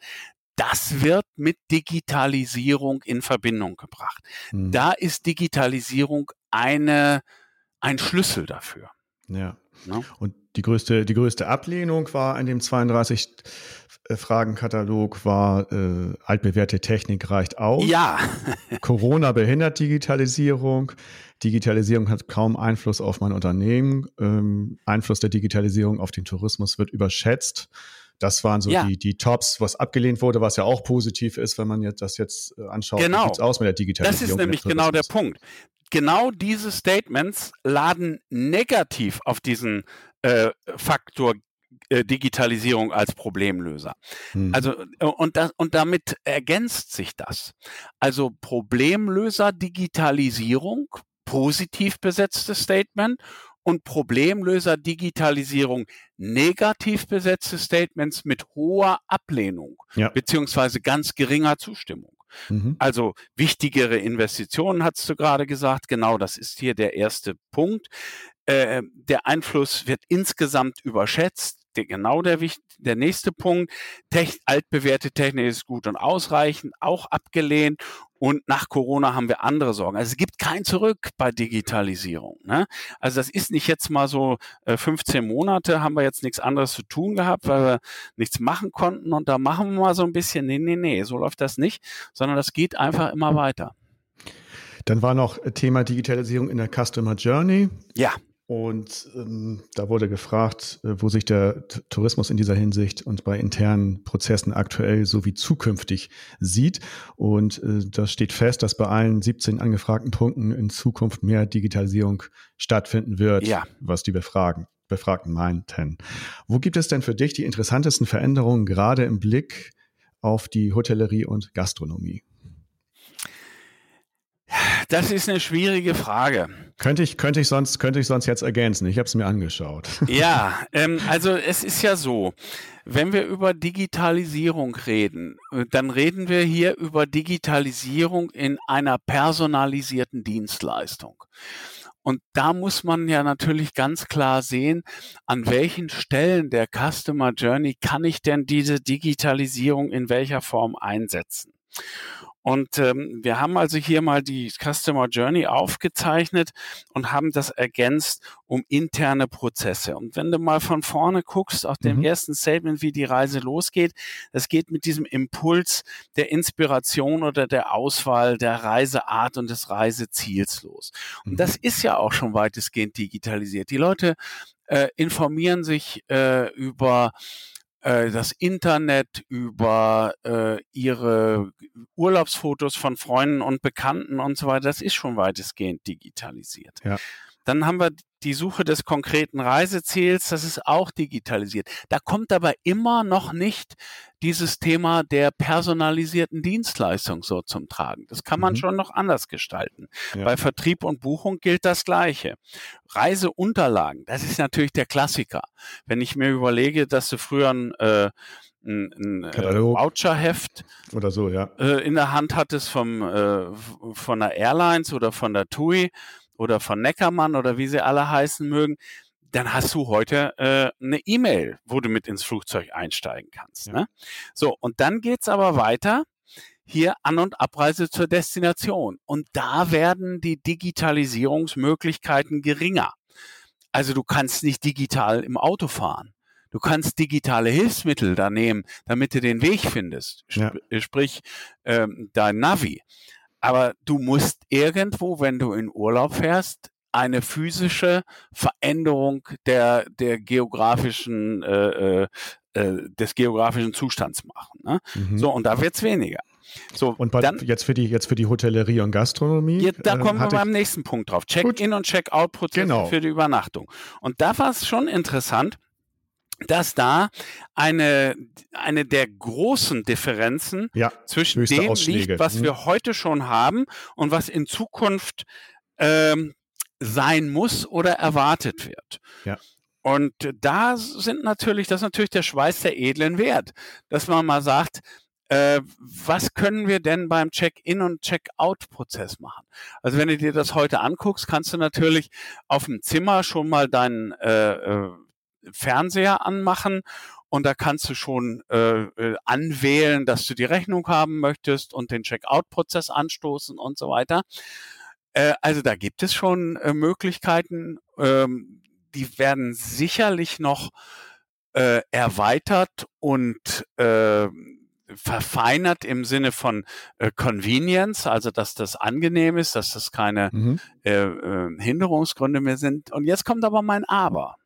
das wird mit Digitalisierung in Verbindung gebracht. Mhm. Da ist Digitalisierung eine, ein Schlüssel dafür. Ja. No? Und die größte, die größte Ablehnung war in dem 32 Fragenkatalog war äh, altbewährte Technik reicht aus. Ja. Corona behindert Digitalisierung. Digitalisierung hat kaum Einfluss auf mein Unternehmen. Ähm, Einfluss der Digitalisierung auf den Tourismus wird überschätzt. Das waren so ja. die, die Tops, was abgelehnt wurde, was ja auch positiv ist, wenn man jetzt das jetzt äh, anschaut. Genau. Wie sieht's aus mit der Digitalisierung? Das ist nämlich genau der Punkt. Genau diese Statements laden negativ auf diesen äh, Faktor äh, Digitalisierung als Problemlöser. Mhm. Also äh, und das, und damit ergänzt sich das. Also Problemlöser Digitalisierung positiv besetztes Statement und Problemlöser Digitalisierung negativ besetzte Statements mit hoher Ablehnung ja. beziehungsweise ganz geringer Zustimmung. Mhm. Also wichtigere Investitionen, hast du gerade gesagt. Genau, das ist hier der erste Punkt. Äh, der Einfluss wird insgesamt überschätzt genau der, der nächste Punkt. Tech, altbewährte Technik ist gut und ausreichend, auch abgelehnt. Und nach Corona haben wir andere Sorgen. Also es gibt kein Zurück bei Digitalisierung. Ne? Also das ist nicht jetzt mal so äh, 15 Monate haben wir jetzt nichts anderes zu tun gehabt, weil wir nichts machen konnten und da machen wir mal so ein bisschen. Nee, nee, nee, so läuft das nicht, sondern das geht einfach immer weiter. Dann war noch Thema Digitalisierung in der Customer Journey. Ja. Und ähm, da wurde gefragt, äh, wo sich der T Tourismus in dieser Hinsicht und bei internen Prozessen aktuell sowie zukünftig sieht. Und äh, das steht fest, dass bei allen 17 angefragten Punkten in Zukunft mehr Digitalisierung stattfinden wird, ja. was die Befragen, Befragten meinten. Wo gibt es denn für dich die interessantesten Veränderungen, gerade im Blick auf die Hotellerie und Gastronomie? Das ist eine schwierige Frage. Könnte ich, könnte ich, sonst, könnte ich sonst jetzt ergänzen. Ich habe es mir angeschaut. Ja, ähm, also es ist ja so, wenn wir über Digitalisierung reden, äh, dann reden wir hier über Digitalisierung in einer personalisierten Dienstleistung. Und da muss man ja natürlich ganz klar sehen, an welchen Stellen der Customer Journey kann ich denn diese Digitalisierung in welcher Form einsetzen. Und ähm, wir haben also hier mal die Customer Journey aufgezeichnet und haben das ergänzt um interne Prozesse. Und wenn du mal von vorne guckst, auf dem mhm. ersten Statement, wie die Reise losgeht, das geht mit diesem Impuls der Inspiration oder der Auswahl der Reiseart und des Reiseziels los. Und mhm. das ist ja auch schon weitestgehend digitalisiert. Die Leute äh, informieren sich äh, über äh, das Internet, über äh, ihre Urlaubsfotos von Freunden und Bekannten und so weiter, das ist schon weitestgehend digitalisiert. Ja. Dann haben wir die Suche des konkreten Reiseziels, das ist auch digitalisiert. Da kommt aber immer noch nicht dieses Thema der personalisierten Dienstleistung so zum Tragen. Das kann man mhm. schon noch anders gestalten. Ja. Bei Vertrieb und Buchung gilt das Gleiche. Reiseunterlagen, das ist natürlich der Klassiker. Wenn ich mir überlege, dass du früher ein äh, ein, ein äh, Voucherheft oder so, ja. Äh, in der Hand hattest vom, äh, von der Airlines oder von der TUI oder von Neckermann oder wie sie alle heißen mögen, dann hast du heute äh, eine E-Mail, wo du mit ins Flugzeug einsteigen kannst. Ja. Ne? So, und dann geht's aber weiter. Hier An- und Abreise zur Destination. Und da werden die Digitalisierungsmöglichkeiten geringer. Also du kannst nicht digital im Auto fahren. Du kannst digitale Hilfsmittel da nehmen, damit du den Weg findest. Sp ja. Sprich, ähm, dein Navi. Aber du musst irgendwo, wenn du in Urlaub fährst, eine physische Veränderung der, der geografischen, äh, äh, äh des geografischen Zustands machen. Ne? Mhm. So, und da wird's weniger. So, und bei, dann, jetzt, für die, jetzt für die Hotellerie und Gastronomie. Jetzt, da äh, kommen wir beim nächsten Punkt drauf. Check-in und Check-out-Prozesse genau. für die Übernachtung. Und da war es schon interessant, dass da eine, eine der großen Differenzen ja, zwischen dem liegt, was mhm. wir heute schon haben und was in Zukunft ähm, sein muss oder erwartet wird. Ja. Und da sind natürlich, das ist natürlich der Schweiß der edlen Wert, dass man mal sagt, äh, was können wir denn beim Check-in und Check-out-Prozess machen? Also wenn du dir das heute anguckst, kannst du natürlich auf dem Zimmer schon mal deinen äh, äh, Fernseher anmachen und da kannst du schon äh, äh, anwählen, dass du die Rechnung haben möchtest und den Check-out-Prozess anstoßen und so weiter. Äh, also da gibt es schon äh, Möglichkeiten, ähm, die werden sicherlich noch äh, erweitert und äh, verfeinert im Sinne von äh, Convenience, also dass das angenehm ist, dass das keine mhm. äh, äh, Hinderungsgründe mehr sind. Und jetzt kommt aber mein Aber.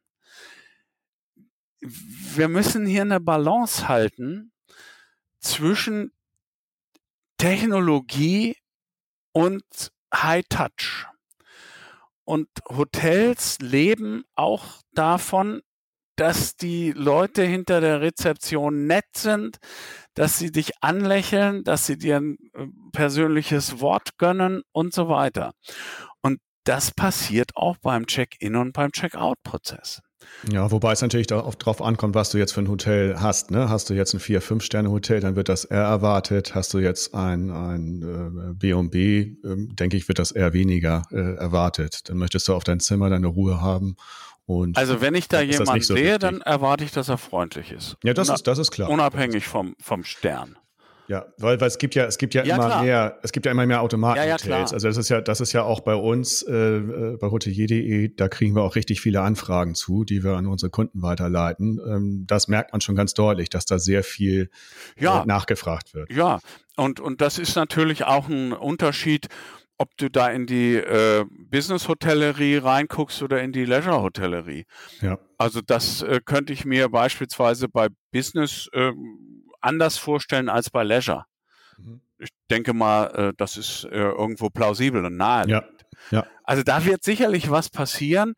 Wir müssen hier eine Balance halten zwischen Technologie und High Touch. Und Hotels leben auch davon, dass die Leute hinter der Rezeption nett sind, dass sie dich anlächeln, dass sie dir ein äh, persönliches Wort gönnen und so weiter. Und das passiert auch beim Check-in und beim Check-out-Prozess. Ja, wobei es natürlich darauf ankommt, was du jetzt für ein Hotel hast. Ne? Hast du jetzt ein vier fünf sterne hotel dann wird das eher erwartet. Hast du jetzt ein, ein B&B, äh, äh, denke ich, wird das eher weniger äh, erwartet. Dann möchtest du auf dein Zimmer deine Ruhe haben und also wenn ich da jemanden so sehe, wichtig. dann erwarte ich, dass er freundlich ist. Ja, das, ist, das ist klar. Unabhängig vom, vom Stern. Ja, weil, weil es gibt ja, es gibt ja, ja immer klar. mehr, es gibt ja immer mehr Automaten-Hotels. Ja, ja, also das ist ja, das ist ja auch bei uns, äh, äh bei hotelier.de, da kriegen wir auch richtig viele Anfragen zu, die wir an unsere Kunden weiterleiten. Ähm, das merkt man schon ganz deutlich, dass da sehr viel äh, nachgefragt wird. Ja, und, und das ist natürlich auch ein Unterschied, ob du da in die äh, Business-Hotellerie reinguckst oder in die Leisure-Hotellerie. Ja. Also das äh, könnte ich mir beispielsweise bei Business äh, anders vorstellen als bei Leisure. Mhm. Ich denke mal, äh, das ist äh, irgendwo plausibel und nahe. Ja. Ja. Also da wird sicherlich was passieren.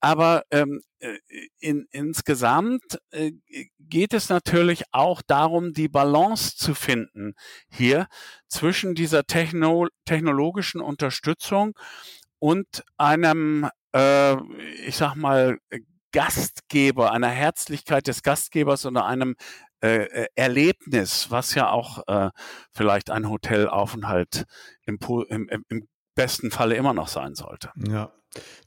Aber ähm, äh, in, insgesamt äh, geht es natürlich auch darum, die Balance zu finden hier zwischen dieser Techno technologischen Unterstützung und einem, äh, ich sag mal, Gastgeber, einer Herzlichkeit des Gastgebers oder einem äh, äh Erlebnis, was ja auch äh, vielleicht ein Hotelaufenthalt im, im, im besten Falle immer noch sein sollte. Ja,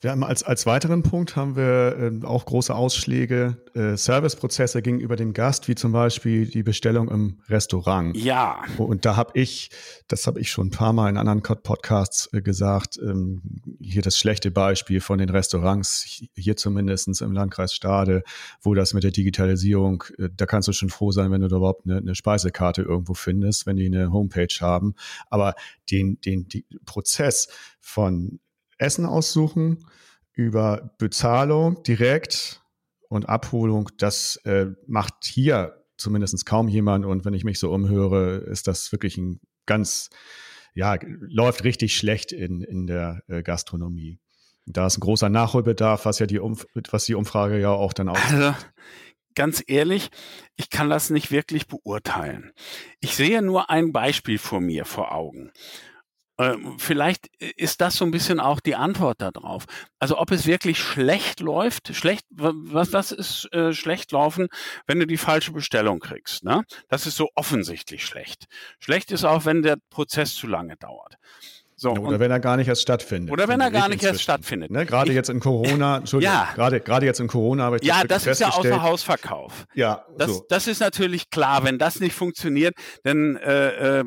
wir haben als, als weiteren Punkt haben wir äh, auch große Ausschläge, äh, Serviceprozesse gegenüber dem Gast, wie zum Beispiel die Bestellung im Restaurant. Ja. Und da habe ich, das habe ich schon ein paar Mal in anderen Podcasts äh, gesagt, ähm, hier das schlechte Beispiel von den Restaurants, hier zumindest im Landkreis Stade, wo das mit der Digitalisierung, äh, da kannst du schon froh sein, wenn du da überhaupt eine, eine Speisekarte irgendwo findest, wenn die eine Homepage haben. Aber den, den, den Prozess von Essen aussuchen, über Bezahlung direkt und Abholung, das äh, macht hier zumindest kaum jemand. Und wenn ich mich so umhöre, ist das wirklich ein ganz, ja, läuft richtig schlecht in, in der äh, Gastronomie. Da ist ein großer Nachholbedarf, was ja die, Umf was die Umfrage ja auch dann auch. Also, ganz ehrlich, ich kann das nicht wirklich beurteilen. Ich sehe nur ein Beispiel vor mir vor Augen. Ähm, vielleicht ist das so ein bisschen auch die Antwort darauf. Also ob es wirklich schlecht läuft, schlecht, was, was ist äh, schlecht laufen, wenn du die falsche Bestellung kriegst? Ne? Das ist so offensichtlich schlecht. Schlecht ist auch, wenn der Prozess zu lange dauert. So, oder wenn er gar nicht erst stattfindet. Oder wenn er gar nicht erst stattfindet. Ne? Gerade ich, jetzt in Corona, Entschuldigung, ja. gerade, gerade jetzt in Corona habe ich das Ja, das ist ja außer Hausverkauf. Ja, das, so. das ist natürlich klar. Wenn das nicht funktioniert, dann äh, äh,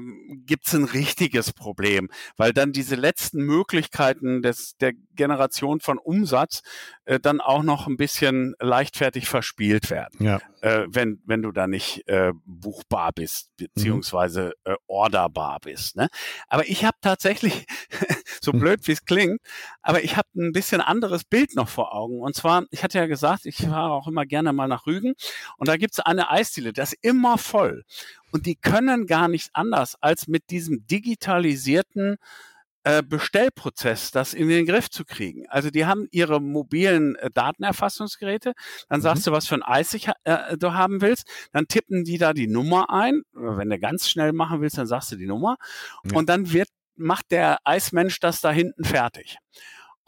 gibt es ein richtiges Problem, weil dann diese letzten Möglichkeiten des, der Generation von Umsatz äh, dann auch noch ein bisschen leichtfertig verspielt werden, Ja. äh, wenn, wenn du da nicht äh, buchbar bist, beziehungsweise äh, orderbar bist. Ne? Aber ich habe tatsächlich, so Mhm. blöd wie es klingt, aber ich habe ein bisschen anderes Bild noch vor Augen. Und zwar, ich hatte ja gesagt, ich fahre auch immer gerne mal nach Rügen und da gibt's eine Eisdiele, das ist immer voll. Und die können gar nicht anders, als mit diesem digitalisierten Bestellprozess das in den Griff zu kriegen. Also die haben ihre mobilen äh, Datenerfassungsgeräte, dann sagst du, was für ein Eis ich, äh, du haben willst, dann tippen die da die Nummer ein. Wenn du ganz schnell machen willst, dann sagst du die Nummer Ja. und dann wird macht der Eismensch das da hinten fertig.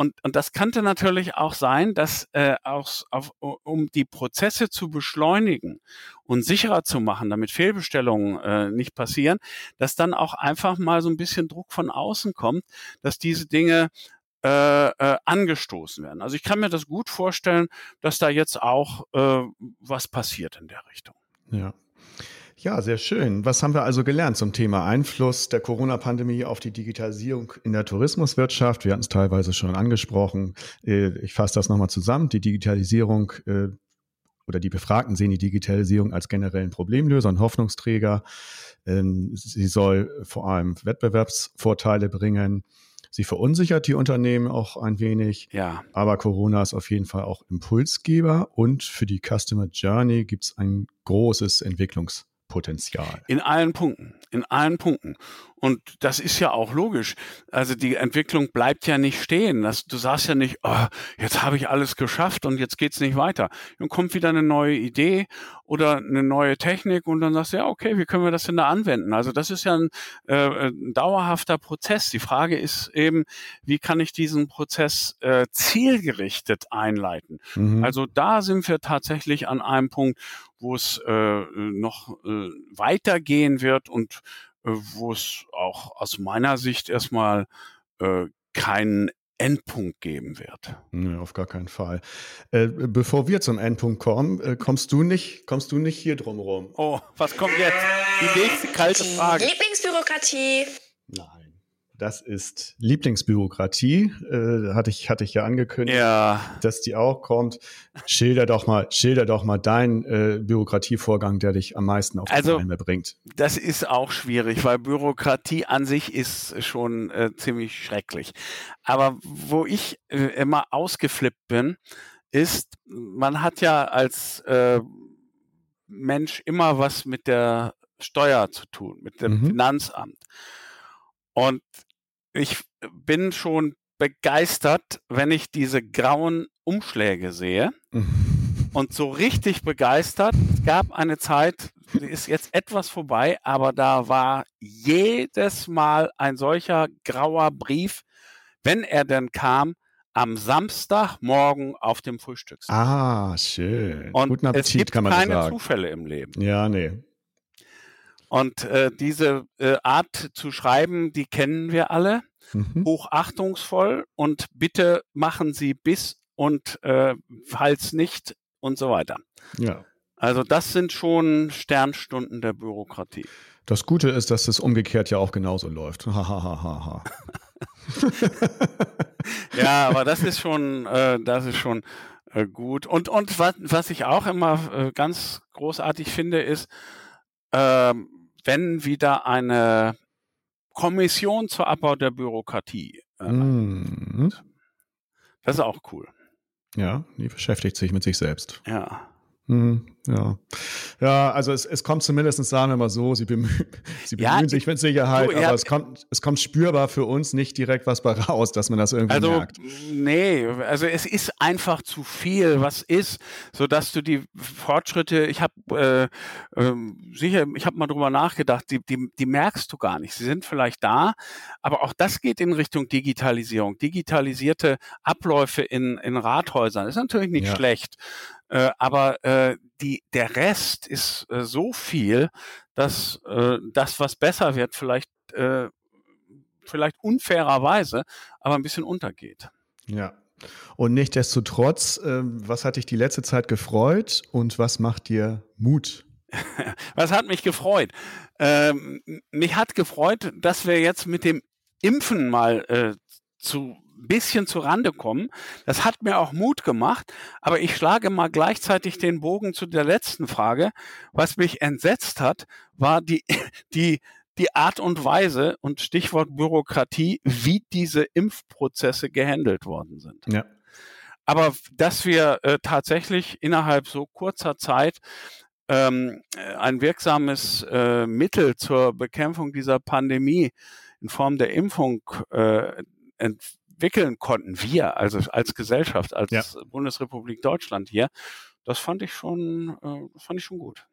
Und, und das könnte natürlich auch sein, dass äh, aus, auf, um die Prozesse zu beschleunigen und sicherer zu machen, damit Fehlbestellungen äh, nicht passieren, dass dann auch einfach mal so ein bisschen Druck von außen kommt, dass diese Dinge äh, äh, angestoßen werden. Also ich kann mir das gut vorstellen, dass da jetzt auch äh, was passiert in der Richtung. Ja. Ja, sehr schön. Was haben wir also gelernt zum Thema Einfluss der Corona-Pandemie auf die Digitalisierung in der Tourismuswirtschaft? Wir hatten es teilweise schon angesprochen. Äh, Ich fasse das nochmal zusammen. Die Digitalisierung äh, oder die Befragten sehen die Digitalisierung als generellen Problemlöser und Hoffnungsträger. Ähm, Sie soll vor allem Wettbewerbsvorteile bringen. Sie verunsichert die Unternehmen auch ein wenig. Ja, Aber Corona ist auf jeden Fall auch Impulsgeber und für die Customer Journey gibt es ein großes Entwicklungspotenzial. In allen Punkten, in allen Punkten. Und das ist ja auch logisch. Also die Entwicklung bleibt ja nicht stehen. Das, du sagst ja nicht, oh, jetzt habe ich alles geschafft und jetzt geht's nicht weiter. Dann kommt wieder eine neue Idee oder eine neue Technik und dann sagst du, ja, okay, wie können wir das denn da anwenden? Also das ist ja ein, äh, ein dauerhafter Prozess. Die Frage ist eben, wie kann ich diesen Prozess äh, zielgerichtet einleiten? Mhm. Also da sind wir tatsächlich an einem Punkt, wo es äh, noch äh, weitergehen wird und wo es auch aus meiner Sicht erstmal äh, keinen Endpunkt geben wird. Nee, auf gar keinen Fall. Äh, bevor wir zum Endpunkt kommen, äh, kommst du nicht, kommst du nicht hier drum rum? Oh, was kommt jetzt? Die nächste kalte Die Frage. Lieblingsbürokratie. Nein. Das ist Lieblingsbürokratie, äh, hatte ich, hatte ich ja angekündigt. Ja, dass die auch kommt. Schilder doch mal, schilder doch mal deinen äh, Bürokratievorgang, der dich am meisten auf die Also- Palme bringt. das ist auch schwierig, weil Bürokratie an sich ist schon äh, ziemlich schrecklich. Aber wo ich äh, immer ausgeflippt bin, ist, man hat ja als äh, Mensch immer was mit der Steuer zu tun, mit dem Mhm. Finanzamt. Und ich bin schon begeistert, wenn ich diese grauen Umschläge sehe. Und so richtig begeistert. Es gab eine Zeit, die ist jetzt etwas vorbei, aber da war jedes Mal ein solcher grauer Brief, wenn er denn kam, am Samstagmorgen auf dem Frühstückstisch. Ah, schön. Und Guten es Appetit, gibt kann man keine sagen. Zufälle im Leben. Ja, nee. Und äh, diese äh, Art zu schreiben, die kennen wir alle. Mhm. Hochachtungsvoll und bitte machen Sie bis und äh, falls nicht und so weiter. Ja. Also das sind schon Sternstunden der Bürokratie. Das Gute ist, dass es umgekehrt ja auch genauso läuft. Ha, ha, ha, ha, ha. Ja, aber das ist schon, äh, das ist schon äh, gut. Und und was, was ich auch immer äh, ganz großartig finde, ist, ähm, wenn wieder eine Kommission zur Abbau der Bürokratie. Äh, Mhm. Das ist auch cool. Ja, die beschäftigt sich mit sich selbst. Ja. Mhm, ja. Ja, also es, es kommt zumindest, sagen wir mal so, sie bemühen, sie Ja, bemühen sich mit Sicherheit, du, ja, aber es kommt, es kommt spürbar für uns nicht direkt was bei raus, dass man das irgendwie Also merkt. nee, also es ist einfach zu viel, was ist, so dass du die Fortschritte, ich habe äh, ähm, sicher, ich habe mal drüber nachgedacht, die, die, die merkst du gar nicht. Sie sind vielleicht da, aber auch das geht in Richtung Digitalisierung. Digitalisierte Abläufe in, in Rathäusern ist natürlich nicht Ja. schlecht. Äh, aber äh, die, der Rest ist äh, so viel, dass äh, das, was besser wird, vielleicht, äh, vielleicht unfairerweise, aber ein bisschen untergeht. Ja. Und nichtdestotrotz, ähm, was hat dich die letzte Zeit gefreut und was macht dir Mut? Was hat mich gefreut? Ähm, mich hat gefreut, dass wir jetzt mit dem Impfen mal äh, zu ein bisschen zu Rande kommen. Das hat mir auch Mut gemacht, aber ich schlage mal gleichzeitig den Bogen zu der letzten Frage. Was mich entsetzt hat, war die, die, die Art und Weise und Stichwort Bürokratie, wie diese Impfprozesse gehandelt worden sind. Ja. Aber dass wir äh, tatsächlich innerhalb so kurzer Zeit ähm, ein wirksames äh, Mittel zur Bekämpfung dieser Pandemie in Form der Impfung äh, entwickeln konnten, wir also als Gesellschaft, als ja. Bundesrepublik Deutschland hier, das fand ich schon, äh, das fand ich schon gut.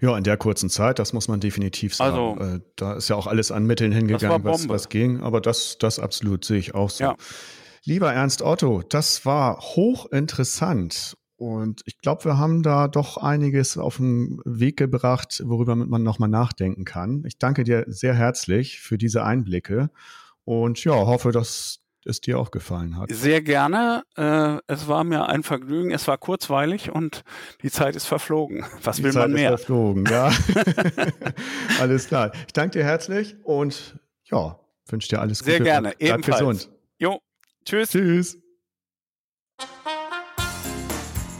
Ja, in der kurzen Zeit, das muss man definitiv sagen. Also, äh, da ist ja auch alles an Mitteln hingegangen, was, was ging, aber das, das absolut sehe ich auch so. Ja. Lieber Ernst Otto, das war hochinteressant und ich glaube, wir haben da doch einiges auf den Weg gebracht, worüber man nochmal nachdenken kann. Ich danke dir sehr herzlich für diese Einblicke und ja, hoffe, dass es dir auch gefallen hat. Sehr gerne. Äh, es war mir ein Vergnügen. Es war kurzweilig und die Zeit ist verflogen. Was die will Zeit man mehr? Ist verflogen, ja. alles klar. Ich danke dir herzlich und ja, wünsche dir alles Gute. Sehr gerne. Bleib Ebenfalls. gesund. Jo. Tschüss. Tschüss.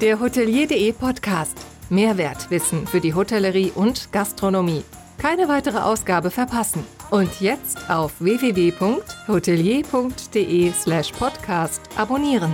Der Hotelier.de Podcast. Mehrwertwissen für die Hotellerie und Gastronomie. Keine weitere Ausgabe verpassen. Und jetzt auf www.hotelier.de/podcast abonnieren.